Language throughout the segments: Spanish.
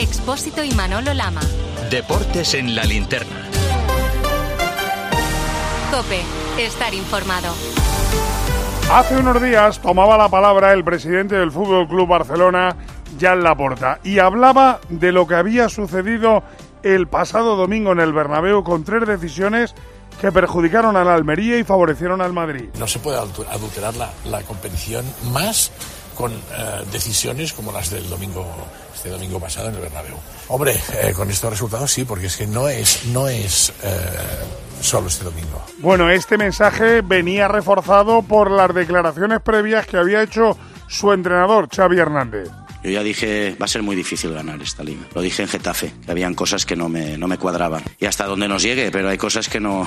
Expósito y Manolo Lama. Deportes en la linterna. Cope, estar informado. Hace unos días tomaba la palabra el presidente del Fútbol Club Barcelona, Jan Laporta, y hablaba de lo que había sucedido el pasado domingo en el Bernabéu con tres decisiones que perjudicaron a la Almería y favorecieron al Madrid. No se puede adulterar la, la competición más con eh, decisiones como las del domingo este domingo pasado en el Bernabéu. Hombre, eh, con estos resultados sí, porque es que no es no es eh, solo este domingo. Bueno, este mensaje venía reforzado por las declaraciones previas que había hecho su entrenador Xavi Hernández. Yo ya dije, va a ser muy difícil ganar esta liga. Lo dije en Getafe, que habían cosas que no me, no me cuadraban. Y hasta donde nos llegue, pero hay cosas que no,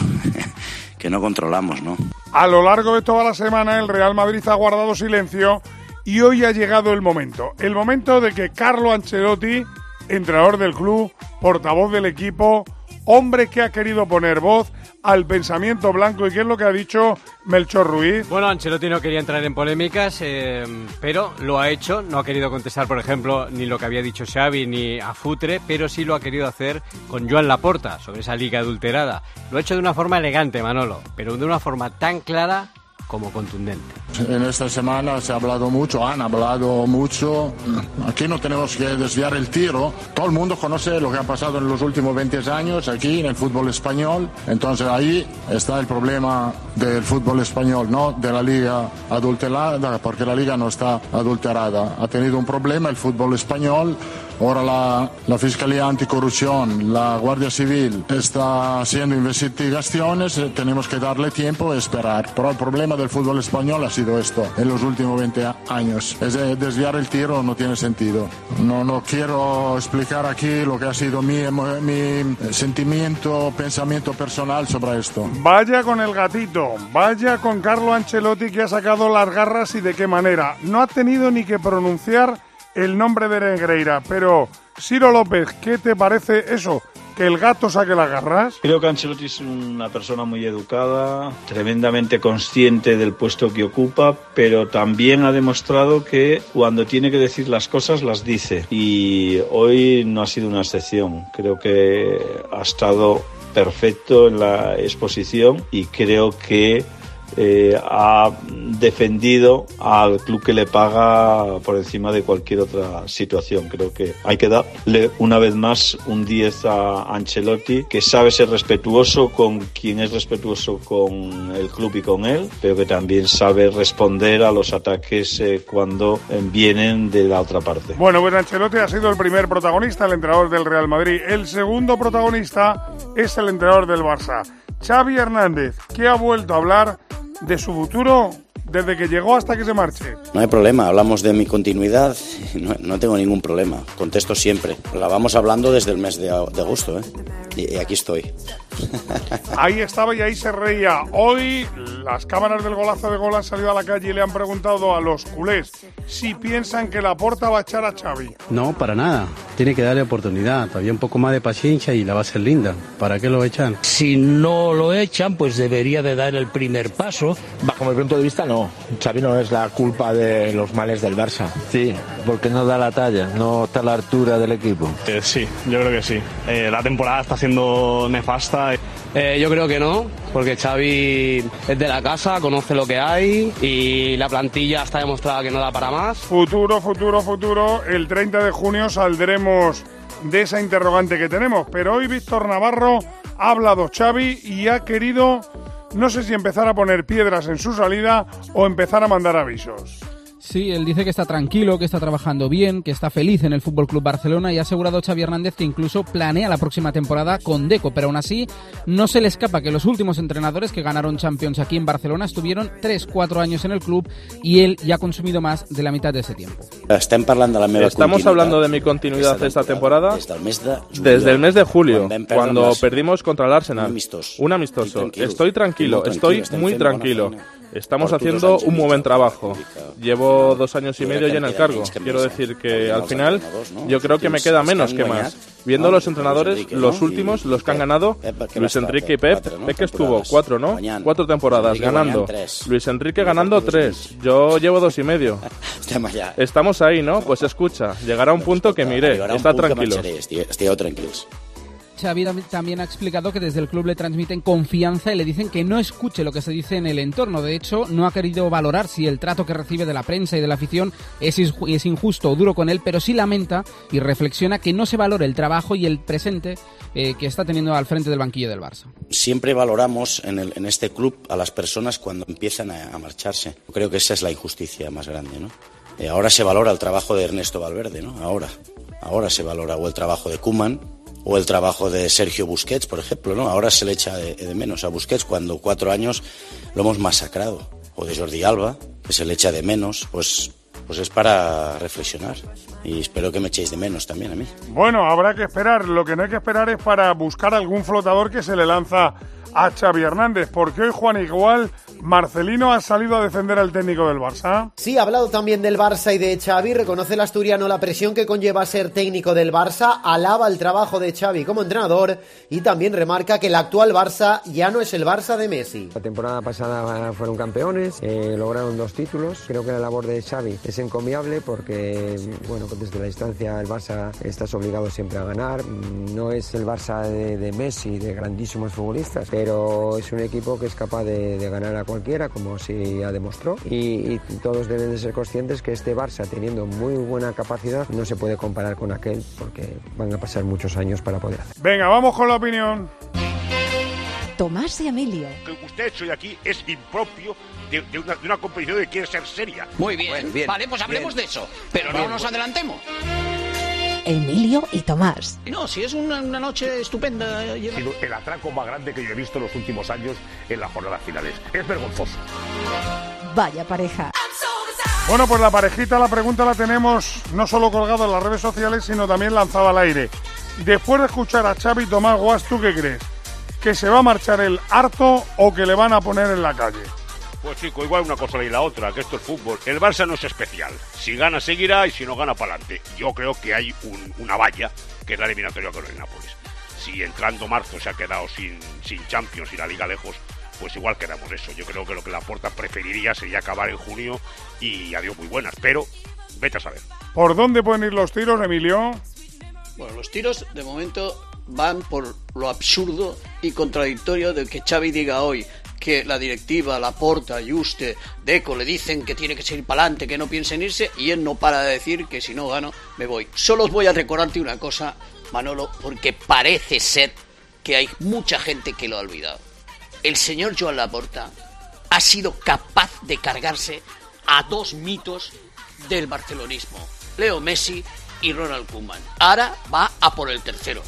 que no controlamos, ¿no? A lo largo de toda la semana, el Real Madrid ha guardado silencio y hoy ha llegado el momento. El momento de que Carlo Ancelotti, entrenador del club, portavoz del equipo, hombre que ha querido poner voz al pensamiento blanco y qué es lo que ha dicho Melchor Ruiz. Bueno, Ancelotti no quería entrar en polémicas, eh, pero lo ha hecho. No ha querido contestar, por ejemplo, ni lo que había dicho Xavi ni a Futre, pero sí lo ha querido hacer con Joan Laporta sobre esa liga adulterada. Lo ha hecho de una forma elegante, Manolo, pero de una forma tan clara como contundente. En esta semana se ha hablado mucho, han hablado mucho. Aquí no tenemos que desviar el tiro. Todo el mundo conoce lo que ha pasado en los últimos 20 años aquí en el fútbol español. Entonces ahí está el problema del fútbol español, no de la liga adulterada, porque la liga no está adulterada. Ha tenido un problema el fútbol español Ahora la, la, Fiscalía Anticorrupción, la Guardia Civil está haciendo investigaciones, eh, tenemos que darle tiempo y esperar. Pero el problema del fútbol español ha sido esto en los últimos 20 años. Es de desviar el tiro no tiene sentido. No, no quiero explicar aquí lo que ha sido mi, mi sentimiento, pensamiento personal sobre esto. Vaya con el gatito, vaya con Carlo Ancelotti que ha sacado las garras y de qué manera. No ha tenido ni que pronunciar el nombre de Negreira. Pero, Ciro López, ¿qué te parece eso? ¿Que el gato saque las garras? Creo que Ancelotti es una persona muy educada, tremendamente consciente del puesto que ocupa, pero también ha demostrado que cuando tiene que decir las cosas las dice. Y hoy no ha sido una excepción. Creo que ha estado perfecto en la exposición y creo que eh, ha defendido al club que le paga por encima de cualquier otra situación. Creo que hay que darle una vez más un 10 a Ancelotti, que sabe ser respetuoso con quien es respetuoso con el club y con él, pero que también sabe responder a los ataques eh, cuando vienen de la otra parte. Bueno, pues Ancelotti ha sido el primer protagonista, el entrenador del Real Madrid. El segundo protagonista es el entrenador del Barça. Xavi Hernández, que ha vuelto a hablar de su futuro desde que llegó hasta que se marche. No hay problema, hablamos de mi continuidad, no, no tengo ningún problema, contesto siempre. La vamos hablando desde el mes de, de agosto, ¿eh? Y, y aquí estoy. Ahí estaba y ahí se reía. Hoy las cámaras del golazo de gol han salido a la calle y le han preguntado a los culés si piensan que la porta va a echar a Xavi. No, para nada. Tiene que darle oportunidad. Todavía un poco más de paciencia y la va a ser linda. ¿Para qué lo echan? Si no lo echan, pues debería de dar el primer paso. Bajo mi punto de vista, no. Xavi no es la culpa de los males del Barça. Sí, porque no da la talla, no está a la altura del equipo. Eh, sí, yo creo que sí. Eh, la temporada está siendo nefasta. Eh, yo creo que no, porque Xavi es de la casa, conoce lo que hay y la plantilla está demostrada que no da para más. Futuro, futuro, futuro. El 30 de junio saldremos de esa interrogante que tenemos. Pero hoy Víctor Navarro ha hablado Xavi y ha querido, no sé si empezar a poner piedras en su salida o empezar a mandar avisos. Sí, él dice que está tranquilo, que está trabajando bien, que está feliz en el Fútbol Club Barcelona y ha asegurado Xavi Hernández que incluso planea la próxima temporada con Deco, pero aún así no se le escapa que los últimos entrenadores que ganaron Champions aquí en Barcelona estuvieron 3-4 años en el club y él ya ha consumido más de la mitad de ese tiempo. Estem parlant de la meva Estamos hablando de mi continuidad esta temporada desde el mes de, desde el mes de julio, cuando perdimos contra el Arsenal. Un amistoso. Estoy tranquilo, estoy tranquilo, muy tranquilo. Estamos haciendo un muy buen trabajo. Llevo dos años y medio ya en el cargo. Quiero decir que al final yo creo que me queda menos que más. Viendo los Luis entrenadores, los últimos, los que han ganado, Pep, ¿qué Luis Enrique y? Pep. Pep que estuvo cuatro, ¿no? Cuatro temporadas ganando. Luis Enrique ganando tres. Yo llevo dos y medio. Estamos ahí, ¿no? Pues escucha, llegará un punto que miré. Está tranquilo. Xavi tam- también ha explicado que desde el club le transmiten confianza y le dicen que no escuche lo que se dice en el entorno. De hecho, no ha querido valorar si el trato que recibe de la prensa y de la afición es, inju- es injusto o duro con él, pero sí lamenta y reflexiona que no se valore el trabajo y el presente eh, que está teniendo al frente del banquillo del Barça. Siempre valoramos en, el- en este club a las personas cuando empiezan a, a marcharse. Creo que esa es la injusticia más grande, ¿no? Eh, ahora se valora el trabajo de Ernesto Valverde, ¿no? Ahora. Ahora se valora o el trabajo de Kuman o el trabajo de Sergio Busquets, por ejemplo, ¿no? Ahora se le echa de, menos a Busquets cuando cuatro años lo hemos masacrado. O de Jordi Alba, que se le echa de menos, pues, pues es para reflexionar. Y espero que me echéis de menos también a mí. Bueno, habrá que esperar. Lo que no hay que esperar es para buscar algún flotador que se le lanza a Xavi Hernández, porque hoy Juan igual Marcelino ha salido a defender al técnico del Barça. Sí, ha hablado también del Barça y de Xavi, reconoce el asturiano la presión que conlleva ser técnico del Barça, alaba el trabajo de Xavi como entrenador y también remarca que el actual Barça ya no es el Barça de Messi. La temporada pasada fueron campeones, eh, lograron dos títulos. Creo que la labor de Xavi es encomiable porque, bueno, desde la distancia el Barça estás obligado siempre a ganar. No es el Barça de, de Messi, de grandísimos futbolistas, pero es un equipo que es capaz de, de ganar a cualquiera, como sí ya demostró. Y, y todos deben de ser conscientes que este Barça, teniendo muy buena capacidad, no se puede comparar con aquel porque van a pasar muchos años para poder hacer. Venga, vamos con la opinión. Tomás y Emilio. que usted hecho aquí es impropio de, de una, de una competición que quiere ser seria. Muy bien, vale, pues hablemos de eso, pero no nos adelantemos. Emilio y Tomás. No, si es una, una noche estupenda. eh, el atraco más grande que yo he visto en los últimos años en las jornadas finales. Es vergonzoso. Vaya pareja. Bueno, pues la parejita, la pregunta la tenemos no solo colgada en las redes sociales, sino también lanzada al aire. Después de escuchar a Xavi Tomás Guas, ¿tú qué crees? ¿Que se va a marchar el harto o que le van a poner en la calle? Pues chico, igual una cosa y la otra, que esto es fútbol. El Barça no es especial. Si gana, seguirá y si no gana, para adelante. Yo creo que hay un- una valla, que es la eliminatoria con el Nápoles. Si entrando marzo se ha quedado sin, sin Champions y la Liga lejos, pues igual quedamos eso. Yo creo que lo que la Porta preferiría sería acabar en junio y adiós muy buenas. Pero, vete a saber. ¿Por dónde pueden ir los tiros, Emilio? Bueno, los tiros de momento van por lo absurdo y contradictorio de que Xavi diga hoy que la directiva, la Porta, Juste, Deco le dicen que tiene que seguir para adelante, que no piensen irse y él no para de decir que si no gano me voy. Solo os voy a recordarte una cosa, Manolo, porque parece ser que hay mucha gente que lo ha olvidado. El señor Joan Laporta ha sido capaz de cargarse a dos mitos del barcelonismo, Leo Messi y Ronald Koeman. Ahora va a por el tercero,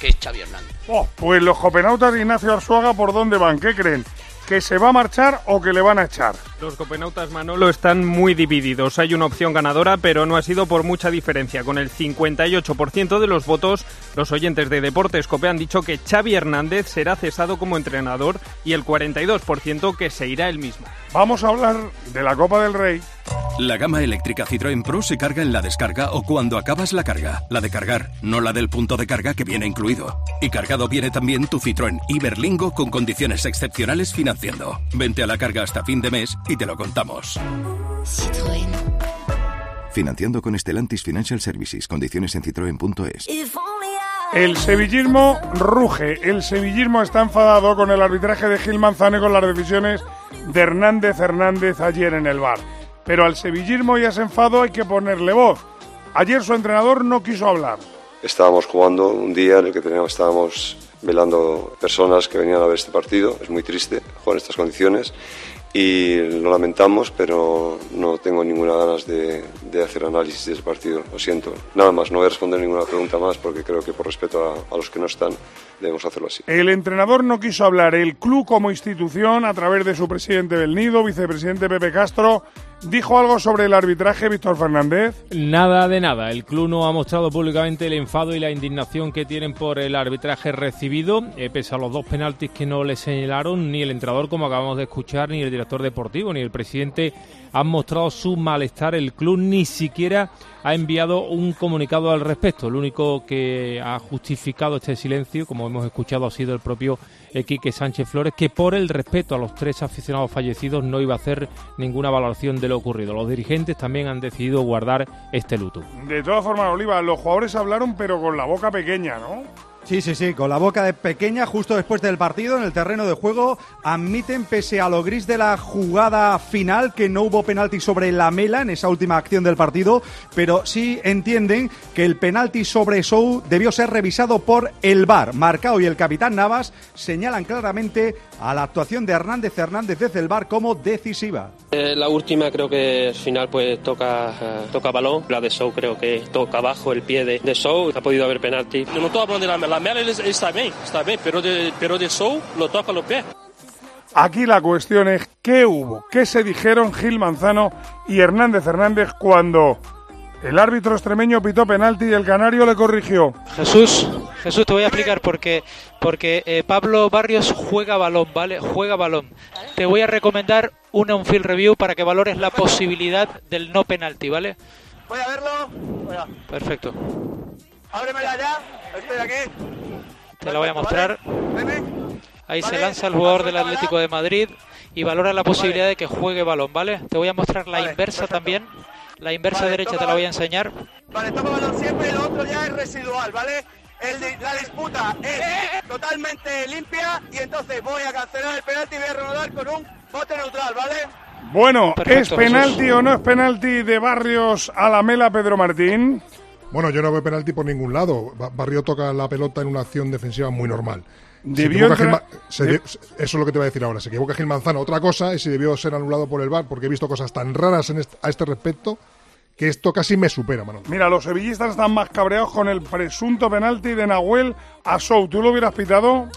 que es Xavi Hernández. Oh, pues los copenautas de Ignacio Arzuaga, ¿por dónde van? ¿Qué creen? ¿Que se va a marchar o que le van a echar? Los copenautas Manolo están muy divididos. Hay una opción ganadora, pero no ha sido por mucha diferencia. Con el 58% de los votos, los oyentes de Deportes Cope han dicho que Xavi Hernández será cesado como entrenador y el 42% que se irá él mismo. Vamos a hablar de la Copa del Rey. La gama eléctrica Citroën Pro se carga en la descarga o cuando acabas la carga. La de cargar, no la del punto de carga que viene incluido. Y cargado viene también tu Citroën Iberlingo con condiciones excepcionales financiando. Vente a la carga hasta fin de mes y te lo contamos. Financiando con Stellantis Financial Services. Condiciones en citroen.es. El sevillismo ruge. El sevillismo está enfadado con el arbitraje de Gil Manzano y con las decisiones de Hernández Hernández ayer en el bar. Pero al sevillismo y a ese enfado hay que ponerle voz. Ayer su entrenador no quiso hablar. Estábamos jugando un día en el que teníamos, estábamos velando personas que venían a ver este partido. Es muy triste jugar en estas condiciones y lo lamentamos, pero no tengo ninguna ganas de, de hacer análisis de ese partido. Lo siento. Nada más, no voy a responder ninguna pregunta más porque creo que por respeto a, a los que no están debemos hacerlo así. El entrenador no quiso hablar. El club como institución, a través de su presidente del Nido, vicepresidente Pepe Castro, ¿Dijo algo sobre el arbitraje Víctor Fernández? Nada de nada. El club no ha mostrado públicamente el enfado y la indignación que tienen por el arbitraje recibido, eh, pese a los dos penaltis que no le señalaron ni el entrenador, como acabamos de escuchar, ni el director deportivo, ni el presidente han mostrado su malestar. El club ni siquiera ha enviado un comunicado al respecto. Lo único que ha justificado este silencio, como hemos escuchado, ha sido el propio Quique Sánchez Flores, que por el respeto a los tres aficionados fallecidos no iba a hacer ninguna valoración de lo ocurrido. Los dirigentes también han decidido guardar este luto. De todas formas, Oliva, los jugadores hablaron pero con la boca pequeña, ¿no? Sí, sí, sí, con la boca de pequeña justo después del partido en el terreno de juego admiten pese a lo gris de la jugada final que no hubo penalti sobre la mela en esa última acción del partido, pero sí entienden que el penalti sobre Sou debió ser revisado por el VAR. Marcao y el capitán Navas señalan claramente a la actuación de Hernández Hernández desde el VAR como decisiva. Eh, la última creo que al final pues toca, eh, toca balón, la de Sou creo que toca abajo el pie de, de Sou, ha podido haber penalti. Yo no hablando de la mela, la mela está bien, está bien, pero de, pero de Sou lo toca los pies. Aquí la cuestión es qué hubo, qué se dijeron Gil Manzano y Hernández Hernández cuando el árbitro extremeño pitó penalti y el canario le corrigió. Jesús, Jesús, te voy a explicar por qué. Porque eh, Pablo Barrios juega balón, ¿vale? Juega balón. Te voy a recomendar una un field review para que valores la posibilidad del no penalti, ¿vale? Voy a verlo. Voy a... Perfecto. Ábremela ya. Estoy aquí. Te la voy a mostrar. Ahí se lanza el jugador del Atlético de Madrid y valora la posibilidad de que juegue balón, ¿vale? Te voy a mostrar la inversa también. La inversa derecha te la voy a enseñar. Vale, toca balón siempre y lo otro ya es residual, ¿vale? El la disputa es totalmente limpia y entonces voy a cancelar el penalti y voy a reanudar con un bote neutral, ¿vale? Bueno, Perfecto, ¿es penalti o no es penalti de Barrios a la mela Pedro Martín? Bueno, yo no veo penalti por ningún lado. Ba- Barrio toca la pelota en una acción defensiva muy normal. Se Debió entrar- de- Eso es lo que te voy a decir ahora. Se equivoca Gil Manzano. Otra cosa es si debió ser anulado por el VAR, porque he visto cosas tan raras en est- a este respecto que esto casi me supera, Manolo. Mira, los sevillistas están más cabreados con el presunto penalti de Nahuel a Sou. ¿Tú lo hubieras pitado?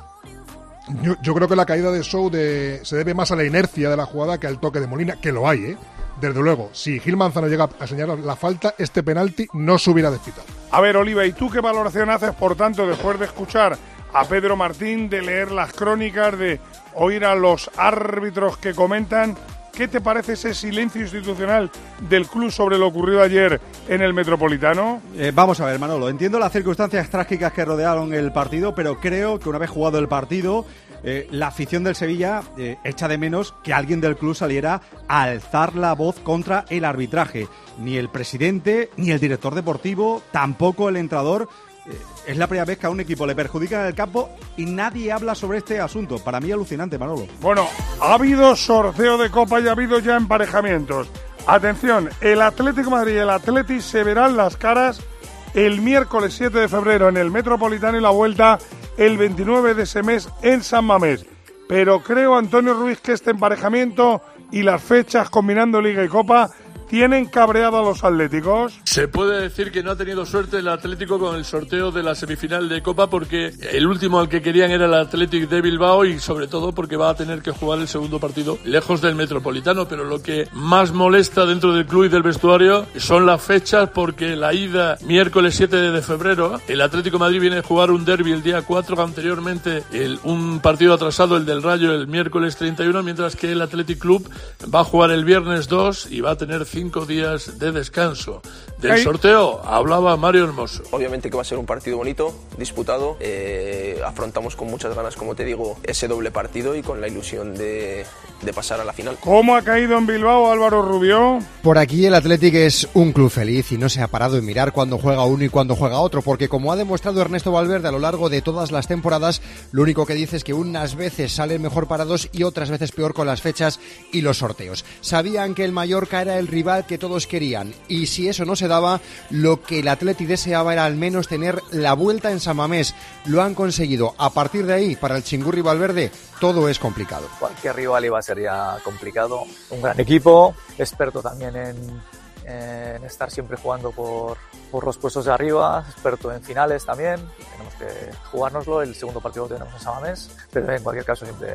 Yo, yo creo que la caída de Show de, se debe más a la inercia de la jugada que al toque de Molina, que lo hay, ¿eh? Desde luego, si Gil Manzano llega a señalar la falta, este penalti no se hubiera despitado. A ver, Oliva, ¿y tú qué valoración haces, por tanto, después de escuchar a Pedro Martín, de leer las crónicas, de oír a los árbitros que comentan? ¿Qué te parece ese silencio institucional del club sobre lo ocurrido ayer en el Metropolitano? Eh, vamos a ver, Manolo. Entiendo las circunstancias trágicas que rodearon el partido, pero creo que una vez jugado el partido, eh, la afición del Sevilla eh, echa de menos que alguien del club saliera a alzar la voz contra el arbitraje. Ni el presidente, ni el director deportivo, tampoco el entrador. Eh, es la primera vez que a un equipo le perjudican en el campo y nadie habla sobre este asunto. Para mí alucinante, Manolo. Bueno, ha habido sorteo de Copa y ha habido ya emparejamientos. Atención, el Atlético Madrid y el Atleti se verán las caras el miércoles 7 de febrero en el Metropolitano y la vuelta el 29 de ese mes en San Mamés. Pero creo, Antonio Ruiz, que este emparejamiento y las fechas combinando Liga y Copa tienen cabreado a los atléticos. Se puede decir que no ha tenido suerte el Atlético con el sorteo de la semifinal de Copa porque el último al que querían era el Athletic de Bilbao y sobre todo porque va a tener que jugar el segundo partido lejos del Metropolitano. Pero lo que más molesta dentro del club y del vestuario son las fechas porque la ida miércoles 7 de febrero, el Atlético Madrid viene a jugar un derby el día 4, anteriormente un partido atrasado, el del Rayo, el miércoles 31, mientras que el Athletic Club va a jugar el viernes 2 y va a tener cinco días de descanso. Del sorteo hablaba Mario Hermoso. Obviamente que va a ser un partido bonito, disputado. eh, afrontamos con muchas ganas, como te digo, ese doble partido y con la ilusión de, de pasar a la final. ¿Cómo ha caído en Bilbao Álvaro Rubio? Por aquí el Athletic es un club feliz y no se ha parado en mirar cuándo juega uno y cuándo juega otro, porque como ha demostrado Ernesto Valverde a lo largo de todas las temporadas, lo único que dice es que unas veces salen mejor parados y otras veces peor con las fechas y los sorteos. Sabían que el Mallorca era el rival que todos querían y si eso no se lo que el Athletic deseaba era al menos tener la vuelta en San Mamés. Lo han conseguido. A partir de ahí, para el Chingurri Valverde, todo es complicado. cualquier rival iba a ser ya complicado. Un gran equipo, experto también en, en estar siempre jugando por, por los puestos de arriba, experto en finales también. Tenemos que jugárnoslo, el segundo partido lo tenemos en Samamés, pero en cualquier caso siempre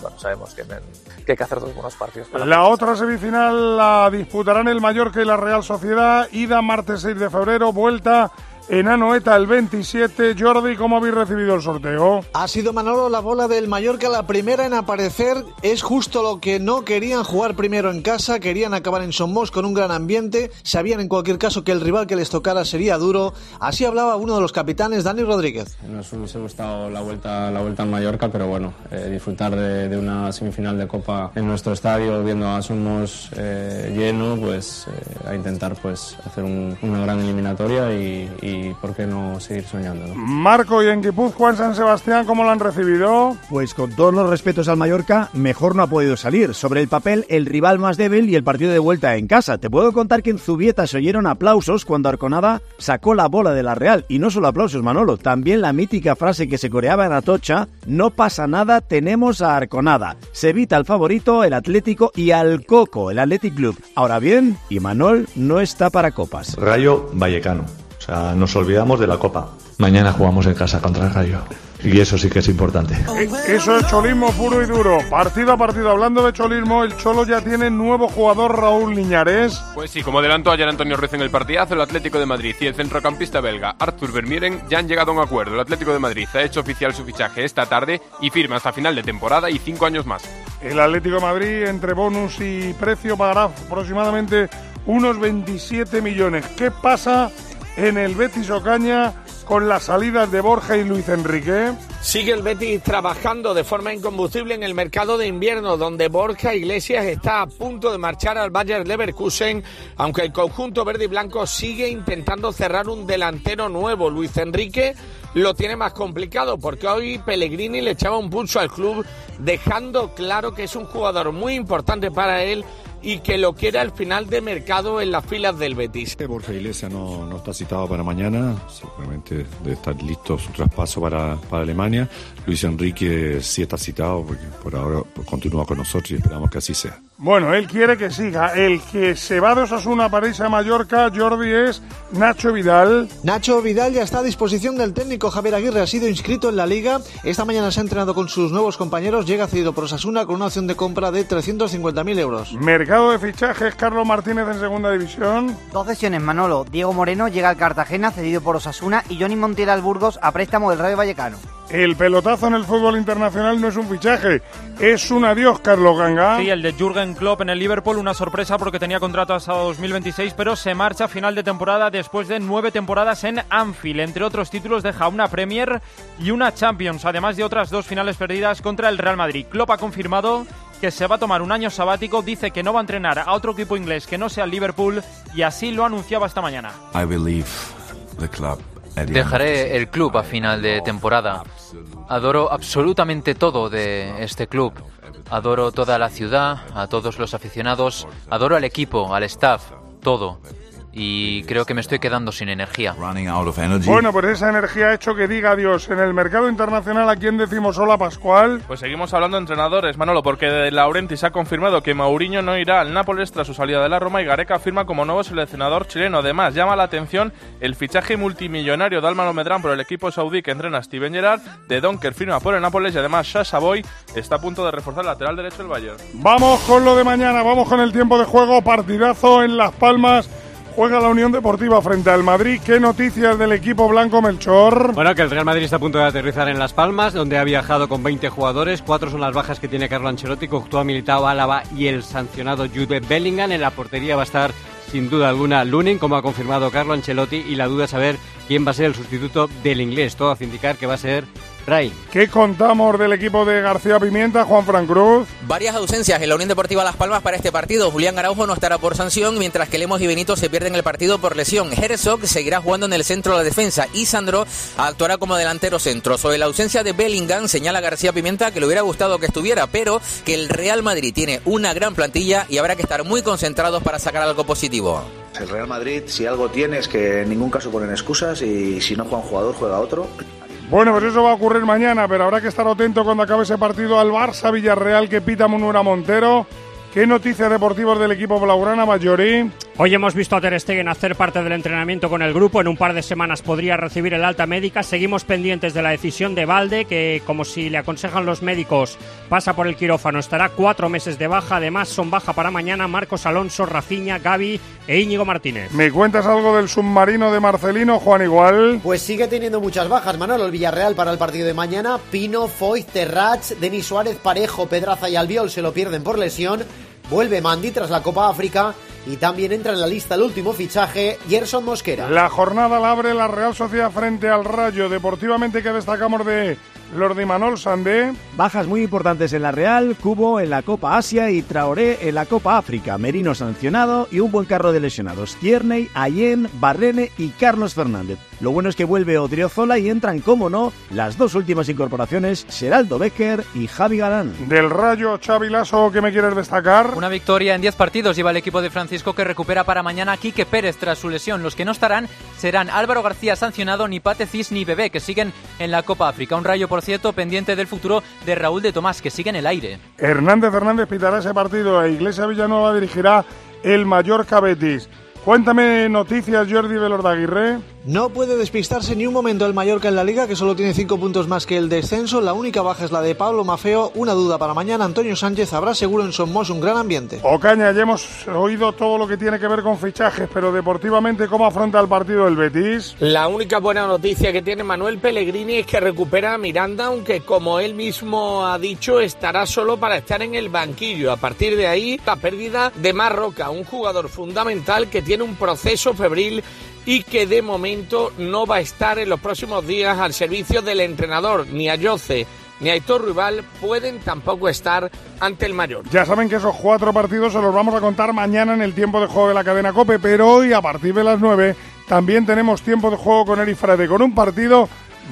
bueno, sabemos que, que hay que hacer dos buenos partidos. Para la otra semifinal la disputarán el Mallorca y la Real Sociedad, ida martes 6 de febrero, vuelta en Anoeta el 27. Jordi, ¿cómo habéis recibido el sorteo? Ha sido Manolo la bola del Mallorca la primera en aparecer. Es justo lo que no querían jugar primero en casa, querían acabar en Somos con un gran ambiente. Sabían en cualquier caso que el rival que les tocara sería duro. Así hablaba uno de los capitanes, Dani Rodríguez. Nos hubiese gustado la vuelta, la vuelta en Mallorca, pero bueno, eh, disfrutar de, una semifinal de Copa en nuestro estadio, viendo a Somos eh, lleno, pues eh, a intentar pues hacer una gran eliminatoria y y por qué no seguir soñando. Marco, y en Guipúzcoa, en San Sebastián, ¿cómo lo han recibido? Pues con todos los respetos al Mallorca, mejor no ha podido salir. Sobre el papel, el rival más débil y el partido de vuelta en casa. Te puedo contar que en Zubieta se oyeron aplausos cuando Arconada sacó la bola de la Real. Y no solo aplausos, Manolo, también la mítica frase que se coreaba en Atocha, no pasa nada, tenemos a Arconada. Se evita al favorito, el Atlético y al Coco, el Athletic Club. Ahora bien, Imanol no está para copas. Rayo Vallecano nos olvidamos de la Copa. Mañana jugamos en casa contra el Rayo. Y eso sí que es importante. Eh, eso es cholismo puro y duro. Partido a partido. Hablando de cholismo, el Cholo ya tiene nuevo jugador Raúl Liñares. Pues sí, como adelantó ayer Antonio Ruiz en el partidazo, el Atlético de Madrid y el centrocampista belga Arthur Vermieren ya han llegado a un acuerdo. El Atlético de Madrid ha hecho oficial su fichaje esta tarde y firma hasta final de temporada y cinco años más. El Atlético de Madrid, entre bonus y precio, pagará aproximadamente unos 27 millones. ¿Qué pasa en el Betis Ocaña con las salidas de Borja y Luis Enrique. Sigue el Betis trabajando de forma incombustible en el mercado de invierno, donde Borja Iglesias está a punto de marchar al Bayer Leverkusen, aunque el conjunto verde y blanco sigue intentando cerrar un delantero nuevo. Luis Enrique lo tiene más complicado porque hoy Pellegrini le echaba un pulso al club, dejando claro que es un jugador muy importante para él y que lo quiere al final de mercado en las filas del Betis. Borja Iglesias no, no está citado para mañana, seguramente debe estar listo su traspaso para, para Alemania. Luis Enrique sí está citado porque por ahora continúa con nosotros y esperamos que así sea. Bueno, él quiere que siga. El que se va de Osasuna para irse a Mallorca, Jordi, es Nacho Vidal. Nacho Vidal ya está a disposición del técnico Javier Aguirre. Ha sido inscrito en la liga. Esta mañana se ha entrenado con sus nuevos compañeros. Llega cedido por Osasuna con una opción de compra de 350.000 euros. Mercado de fichajes, Carlos Martínez en segunda división. Dos sesiones, Manolo. Diego Moreno llega al Cartagena, cedido por Osasuna. Y Johnny Montiel al Burgos a préstamo del Rayo Vallecano. El pelotazo en el fútbol internacional no es un fichaje, es un adiós, Carlos Ganga. Sí, el de Jürgen Klopp en el Liverpool, una sorpresa porque tenía contrato hasta 2026, pero se marcha a final de temporada después de nueve temporadas en Anfield. Entre otros títulos deja una Premier y una Champions, además de otras dos finales perdidas contra el Real Madrid. Klopp ha confirmado que se va a tomar un año sabático, dice que no va a entrenar a otro equipo inglés que no sea el Liverpool y así lo anunciaba esta mañana. I believe the club Dejaré el club a final de temporada. Adoro absolutamente todo de este club. Adoro toda la ciudad, a todos los aficionados, adoro al equipo, al staff, todo y creo que me estoy quedando sin energía. Bueno, pues esa energía ha hecho que diga adiós. En el mercado internacional, ¿a quién decimos hola, Pascual? Pues seguimos hablando de entrenadores, Manolo, porque Laurentis ha confirmado que Mauriño no irá al Nápoles tras su salida de la Roma y Gareca firma como nuevo seleccionador chileno. Además, llama la atención el fichaje multimillonario de Álvaro Medrán por el equipo saudí que entrena a Steven Gerrard, de Donker firma por el Nápoles y además Sasha Boy está a punto de reforzar el lateral derecho del Bayern. Vamos con lo de mañana, vamos con el tiempo de juego, partidazo en Las Palmas juega la Unión Deportiva frente al Madrid. ¿Qué noticias del equipo blanco Melchor? Bueno, que el Real Madrid está a punto de aterrizar en Las Palmas, donde ha viajado con 20 jugadores. Cuatro son las bajas que tiene Carlo Ancelotti, Coctúa, Militao, Álava y el sancionado Jude Bellingham. En la portería va a estar sin duda alguna Lunin, como ha confirmado Carlo Ancelotti, y la duda es saber quién va a ser el sustituto del inglés. Todo hace indicar que va a ser ¿Qué contamos del equipo de García Pimienta, Juan Fran Cruz? Varias ausencias en la Unión Deportiva Las Palmas para este partido. Julián Araujo no estará por sanción, mientras que Lemos y Benito se pierden el partido por lesión. Herzog seguirá jugando en el centro de la defensa y Sandro actuará como delantero centro. Sobre la ausencia de Bellingham, señala García Pimienta que le hubiera gustado que estuviera, pero que el Real Madrid tiene una gran plantilla y habrá que estar muy concentrados para sacar algo positivo. El Real Madrid, si algo tiene, es que en ningún caso ponen excusas y si no juega un jugador, juega otro. Bueno, pues eso va a ocurrir mañana, pero habrá que estar atento cuando acabe ese partido al Barça Villarreal que pita Munura Montero. ¿Qué noticias deportivas del equipo Blaugrana, Mayorí? Hoy hemos visto a Ter Stegen hacer parte del entrenamiento con el grupo. En un par de semanas podría recibir el alta médica. Seguimos pendientes de la decisión de Valde, que, como si le aconsejan los médicos, pasa por el quirófano. Estará cuatro meses de baja. Además, son baja para mañana Marcos Alonso, Rafinha, Gaby e Íñigo Martínez. ¿Me cuentas algo del submarino de Marcelino, Juan Igual? Pues sigue teniendo muchas bajas, Manolo. El Villarreal para el partido de mañana. Pino, Foy, Terrach, Denis Suárez, Parejo, Pedraza y Albiol se lo pierden por lesión. Vuelve Mandy tras la Copa África y también entra en la lista el último fichaje, Gerson Mosquera. La jornada la abre la Real Sociedad frente al Rayo. Deportivamente, que destacamos de los de Manol Sandé. Bajas muy importantes en la Real, Cubo en la Copa Asia y Traoré en la Copa África. Merino sancionado y un buen carro de lesionados. Tierney, Allen, Barrene y Carlos Fernández. Lo bueno es que vuelve Odriozola y entran, como no, las dos últimas incorporaciones, Geraldo Becker y Javi Galán. Del Rayo, Xavi Lasso, ¿qué me quieres destacar? Una victoria en 10 partidos lleva el equipo de Francisco que recupera para mañana a Quique Pérez tras su lesión. Los que no estarán serán Álvaro García sancionado, ni Pate Cis ni Bebé, que siguen en la Copa África. Un Rayo, por cierto, pendiente del futuro de Raúl de Tomás, que sigue en el aire. Hernández Fernández pitará ese partido e Iglesia Villanueva dirigirá el Mallorca Betis. Cuéntame noticias, Jordi Aguirre. No puede despistarse ni un momento el Mallorca en la liga, que solo tiene cinco puntos más que el descenso. La única baja es la de Pablo Mafeo. Una duda para mañana. Antonio Sánchez habrá seguro en Somos un gran ambiente. Ocaña, ya hemos oído todo lo que tiene que ver con fichajes, pero deportivamente, ¿cómo afronta el partido el Betis? La única buena noticia que tiene Manuel Pellegrini es que recupera a Miranda, aunque como él mismo ha dicho, estará solo para estar en el banquillo. A partir de ahí, la pérdida de Marroca, un jugador fundamental que tiene un proceso febril y que de momento no va a estar en los próximos días al servicio del entrenador. Ni Ayoce ni Aitor Rival pueden tampoco estar ante el mayor. Ya saben que esos cuatro partidos se los vamos a contar mañana en el tiempo de juego de la cadena Cope, pero hoy a partir de las nueve también tenemos tiempo de juego con Eri Frade, con un partido,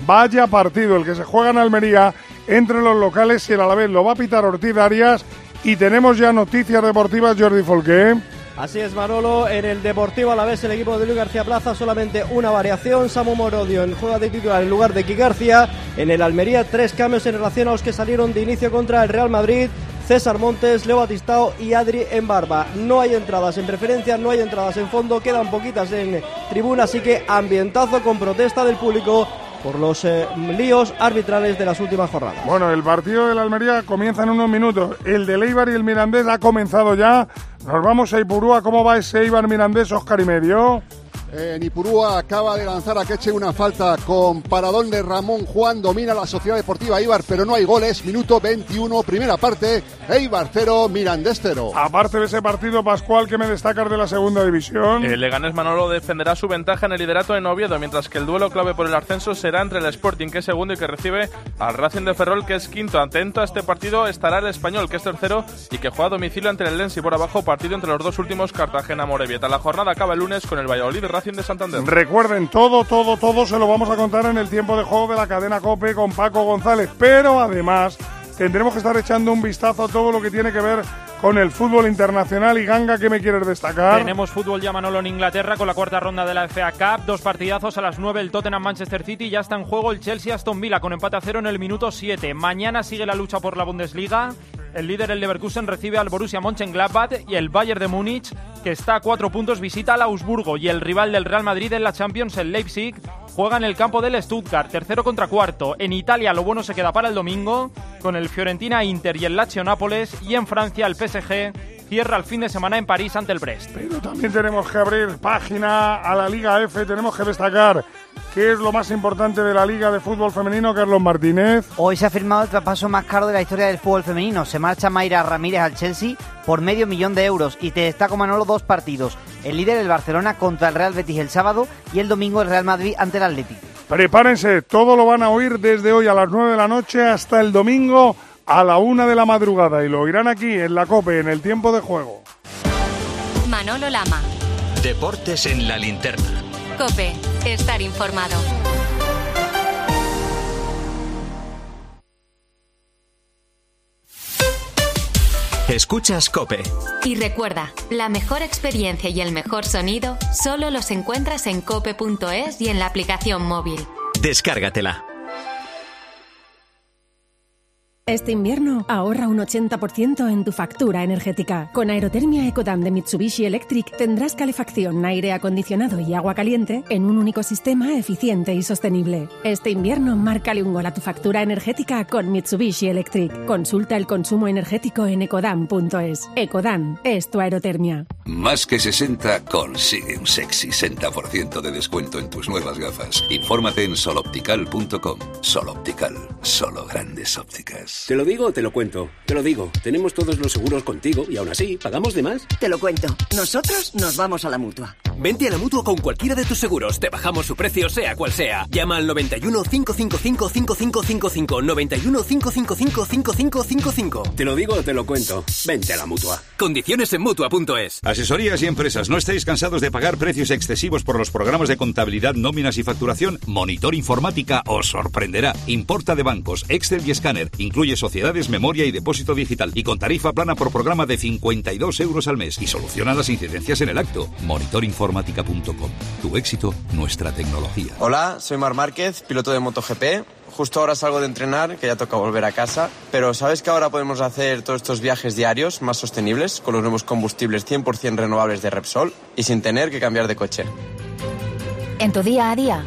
vaya partido, el que se juega en Almería entre los locales y el Alavés lo va a pitar Ortiz Arias y tenemos ya noticias deportivas Jordi Folqué. Así es, Manolo. En el Deportivo a la vez el equipo de Luis García Plaza solamente una variación. Samu Morodio en juega de titular en lugar de Ki García. En el Almería, tres cambios en relación a los que salieron de inicio contra el Real Madrid. César Montes, Leo Batistao y Adri en barba. No hay entradas en preferencia, no hay entradas en fondo, quedan poquitas en tribuna, así que ambientazo con protesta del público por los eh, líos arbitrales de las últimas jornadas. Bueno, el partido de la Almería comienza en unos minutos. El de Leibar y el Mirandés ha comenzado ya. Nos vamos a Ipurúa. ¿Cómo va ese Eibar Mirandés, Oscar y medio? En Ipurúa acaba de lanzar a Queche una falta con paradón de Ramón Juan. Domina la Sociedad Deportiva Eibar, pero no hay goles. Minuto 21, primera parte. Eibar 0, Mirandés 0. Aparte de ese partido, Pascual, que me destacas de la segunda división? El Leganés Manolo defenderá su ventaja en el liderato en Oviedo, mientras que el duelo clave por el ascenso será entre el Sporting, que es segundo y que recibe al Racing de Ferrol, que es quinto. Atento a este partido estará el Español, que es tercero y que juega a domicilio ante el Lens y por abajo partido entre los dos últimos Cartagena-Morevieta. La jornada acaba el lunes con el Valladolid Racing de Santander. Recuerden, todo, todo, todo se lo vamos a contar en el tiempo de juego de la cadena COPE con Paco González, pero además tendremos que estar echando un vistazo a todo lo que tiene que ver con el fútbol internacional. Y Ganga, ¿qué me quieres destacar? Tenemos fútbol ya Manolo en Inglaterra con la cuarta ronda de la FA Cup. Dos partidazos a las 9 el Tottenham Manchester City. Ya está en juego el Chelsea Aston Villa con empate a cero en el minuto 7. Mañana sigue la lucha por la Bundesliga. El líder, el Leverkusen, recibe al Borussia Mönchengladbach y el Bayern de Múnich, que está a cuatro puntos, visita al Augsburgo. Y el rival del Real Madrid en la Champions, el Leipzig, juega en el campo del Stuttgart, tercero contra cuarto. En Italia lo bueno se queda para el domingo, con el Fiorentina Inter y el Lazio Nápoles, y en Francia el PSG cierra el fin de semana en París ante el Brest. Pero también tenemos que abrir página a la Liga F, tenemos que destacar qué es lo más importante de la Liga de Fútbol Femenino, Carlos Martínez. Hoy se ha firmado el traspaso más caro de la historia del fútbol femenino. Se marcha Mayra Ramírez al Chelsea por medio millón de euros y te destaco Manolo dos partidos. El líder el Barcelona contra el Real Betis el sábado y el domingo el Real Madrid ante el Atlético. Prepárense, todo lo van a oír desde hoy a las 9 de la noche hasta el domingo a la una de la madrugada y lo oirán aquí en la COPE en el tiempo de juego. Manolo Lama. Deportes en la linterna. Cope, estar informado. Escuchas Cope. Y recuerda, la mejor experiencia y el mejor sonido solo los encuentras en cope.es y en la aplicación móvil. Descárgatela. Este invierno ahorra un 80% en tu factura energética. Con Aerotermia Ecodam de Mitsubishi Electric tendrás calefacción, aire acondicionado y agua caliente en un único sistema eficiente y sostenible. Este invierno márcale un gol a tu factura energética con Mitsubishi Electric. Consulta el consumo energético en ecodam.es. Ecodam es tu aerotermia. Más que 60 consigue un sexy 60% de descuento en tus nuevas gafas. Infórmate en soloptical.com. Soloptical, solo grandes ópticas. ¿Te lo digo o te lo cuento? Te lo digo. Tenemos todos los seguros contigo y aún así, ¿pagamos de más? Te lo cuento. Nosotros nos vamos a la mutua. Vente a la mutua con cualquiera de tus seguros. Te bajamos su precio, sea cual sea. Llama al 91 555 5555. 91 555 5555. Te lo digo o te lo cuento. Vente a la mutua. Condiciones en mutua.es. Asesorías y empresas, ¿no estáis cansados de pagar precios excesivos por los programas de contabilidad, nóminas y facturación? Monitor Informática os sorprenderá. Importa de bancos, Excel y escáner. Incluye sociedades, memoria y depósito digital. Y con tarifa plana por programa de 52 euros al mes. Y soluciona las incidencias en el acto. Monitorinformática.com. Tu éxito, nuestra tecnología. Hola, soy Mar Márquez, piloto de MotoGP. Justo ahora salgo de entrenar, que ya toca volver a casa. Pero ¿sabes que ahora podemos hacer todos estos viajes diarios más sostenibles con los nuevos combustibles 100% renovables de Repsol y sin tener que cambiar de coche? En tu día a día,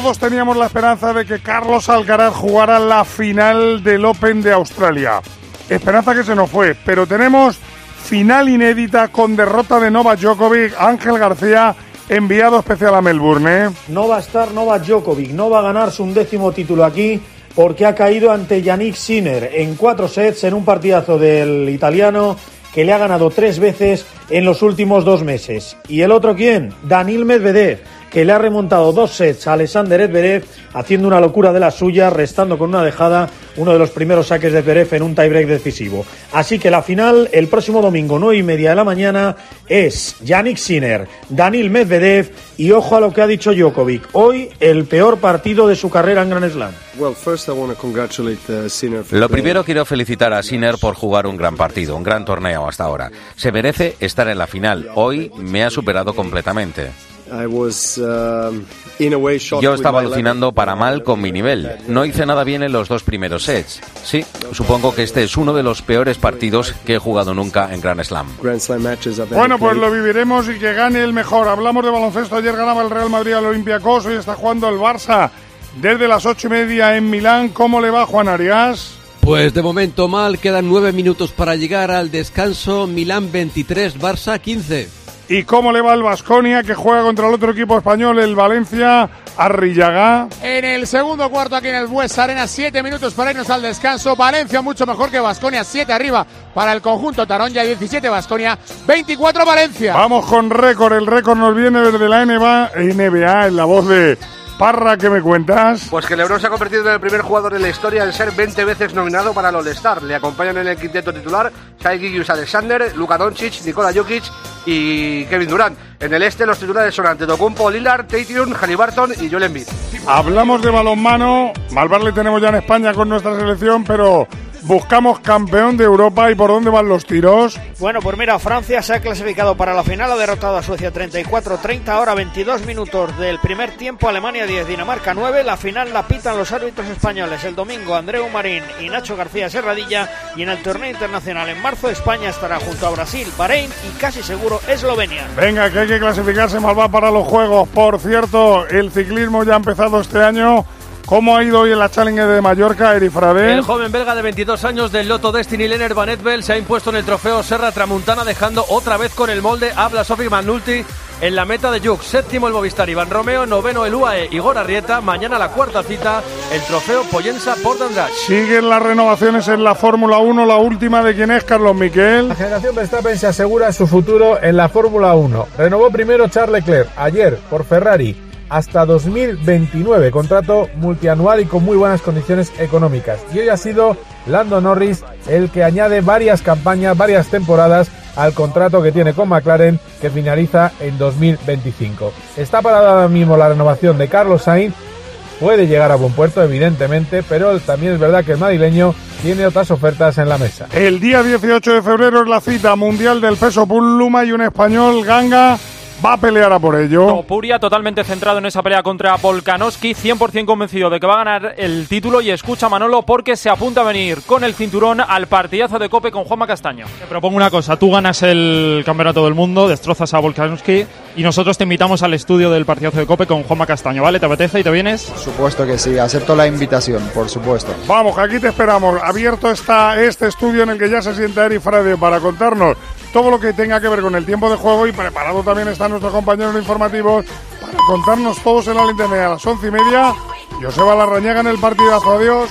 Todos teníamos la esperanza de que Carlos Alcaraz jugara la final del Open de Australia. Esperanza que se nos fue, pero tenemos final inédita con derrota de Novak Djokovic, Ángel García, enviado especial a Melbourne. ¿eh? No va a estar Novak Djokovic, no va a ganar su undécimo título aquí porque ha caído ante Yannick Sinner en cuatro sets en un partidazo del italiano que le ha ganado tres veces en los últimos dos meses. ¿Y el otro quién? Danil Medvedev, que le ha remontado dos sets a Alexander Edverev, haciendo una locura de la suya, restando con una dejada uno de los primeros saques de Zverev en un tiebreak decisivo. Así que la final, el próximo domingo, nueve y media de la mañana, es Yannick Sinner, Danil Medvedev y ojo a lo que ha dicho Djokovic. Hoy, el peor partido de su carrera en Grand Slam. Lo primero quiero felicitar a Sinner por jugar un gran partido, un gran torneo hasta ahora. Se merece estar en la final. Hoy me ha superado completamente. Yo estaba alucinando para mal con mi nivel. No hice nada bien en los dos primeros sets. Sí, supongo que este es uno de los peores partidos que he jugado nunca en Grand Slam. Bueno, pues lo viviremos y que gane el mejor. Hablamos de baloncesto. Ayer ganaba el Real Madrid al Olympiacos. Hoy está jugando el Barça desde las ocho y media en Milán. ¿Cómo le va Juan Arias? Pues de momento mal, quedan nueve minutos para llegar al descanso. Milán 23, Barça 15. ¿Y cómo le va el Vasconia que juega contra el otro equipo español, el Valencia, Arrillaga? En el segundo cuarto aquí en el Bues Arena, siete minutos para irnos al descanso. Valencia mucho mejor que Vasconia, siete arriba para el conjunto Taronja, 17 Vasconia, 24 Valencia. Vamos con récord, el récord nos viene desde la NBA, NBA en la voz de Parra, ¿qué me cuentas? Pues que LeBron se ha convertido en el primer jugador de la historia en ser 20 veces nominado para el All-Star. Le acompañan en el quinteto titular Shai Alexander, Luka Doncic, Nikola Jokic y Kevin Durant. En el este los titulares son Antetokounmpo, Lillard, Tatum, Halliburton y Joel Embiid. Hablamos de balonmano, Malvar le tenemos ya en España con nuestra selección, pero buscamos campeón de Europa y por dónde van los tiros. Bueno, pues mira, Francia se ha clasificado para la final, ha derrotado a Suecia 34-30, ahora 22 minutos del primer tiempo, Alemania 10, Dinamarca 9, la final la pitan los árbitros españoles el domingo, Andreu Marín y Nacho García Serradilla, y en el torneo internacional en marzo España estará junto a Brasil, Bahrein y casi seguro Eslovenia. Venga, que hay que clasificarse Malva para los Juegos. Por cierto, el ciclismo ya ha empezado este año. ¿Cómo ha ido hoy en la Challenge de Mallorca? El joven belga de 22 años del Lotto Destiny, Lennart Van Etbel, se ha impuesto en el trofeo Serra Tramuntana, dejando otra vez con el molde a Blasovic Manulti en la meta de Jux. Séptimo el Movistar Iván Romeo, noveno el UAE Igor Arrieta. Mañana la cuarta cita, el trofeo Poyensa Port Andrade. Siguen las renovaciones en la Fórmula 1, la última de quién es Carlos Miquel. La generación Verstappen se asegura su futuro en la Fórmula 1. Renovó primero Charles Leclerc ayer por Ferrari hasta 2029, contrato multianual y con muy buenas condiciones económicas. Y hoy ha sido Lando Norris el que añade varias campañas, varias temporadas al contrato que tiene con McLaren que finaliza en 2025. Está parada ahora mismo la renovación de Carlos Sainz puede llegar a buen puerto, evidentemente, pero también es verdad que el madrileño tiene otras ofertas en la mesa. El día 18 de febrero es la cita mundial del peso pluma y un español, Ganga, va a pelear a por ello. Topuria totalmente centrado en esa pelea contra Volkanovski, 100% convencido de que va a ganar el título y escucha a Manolo porque se apunta a venir con el cinturón al partidazo de Cope con Juanma Castaño. Te propongo una cosa, tú ganas el campeonato del mundo, destrozas a Volkanovski y nosotros te invitamos al estudio del partidazo de Cope con Juanma Castaño, ¿vale? ¿Te apetece y te vienes? Por supuesto que sí, acepto la invitación, por supuesto. Vamos, aquí te esperamos. Abierto está este estudio en el que ya se sienta Eri Frade para contarnos todo lo que tenga que ver con el tiempo de juego y preparado también está nuestro compañero informativo para contarnos todos en la linterna a las once y media. Joseba Larrañaga en el partidazo. Adiós.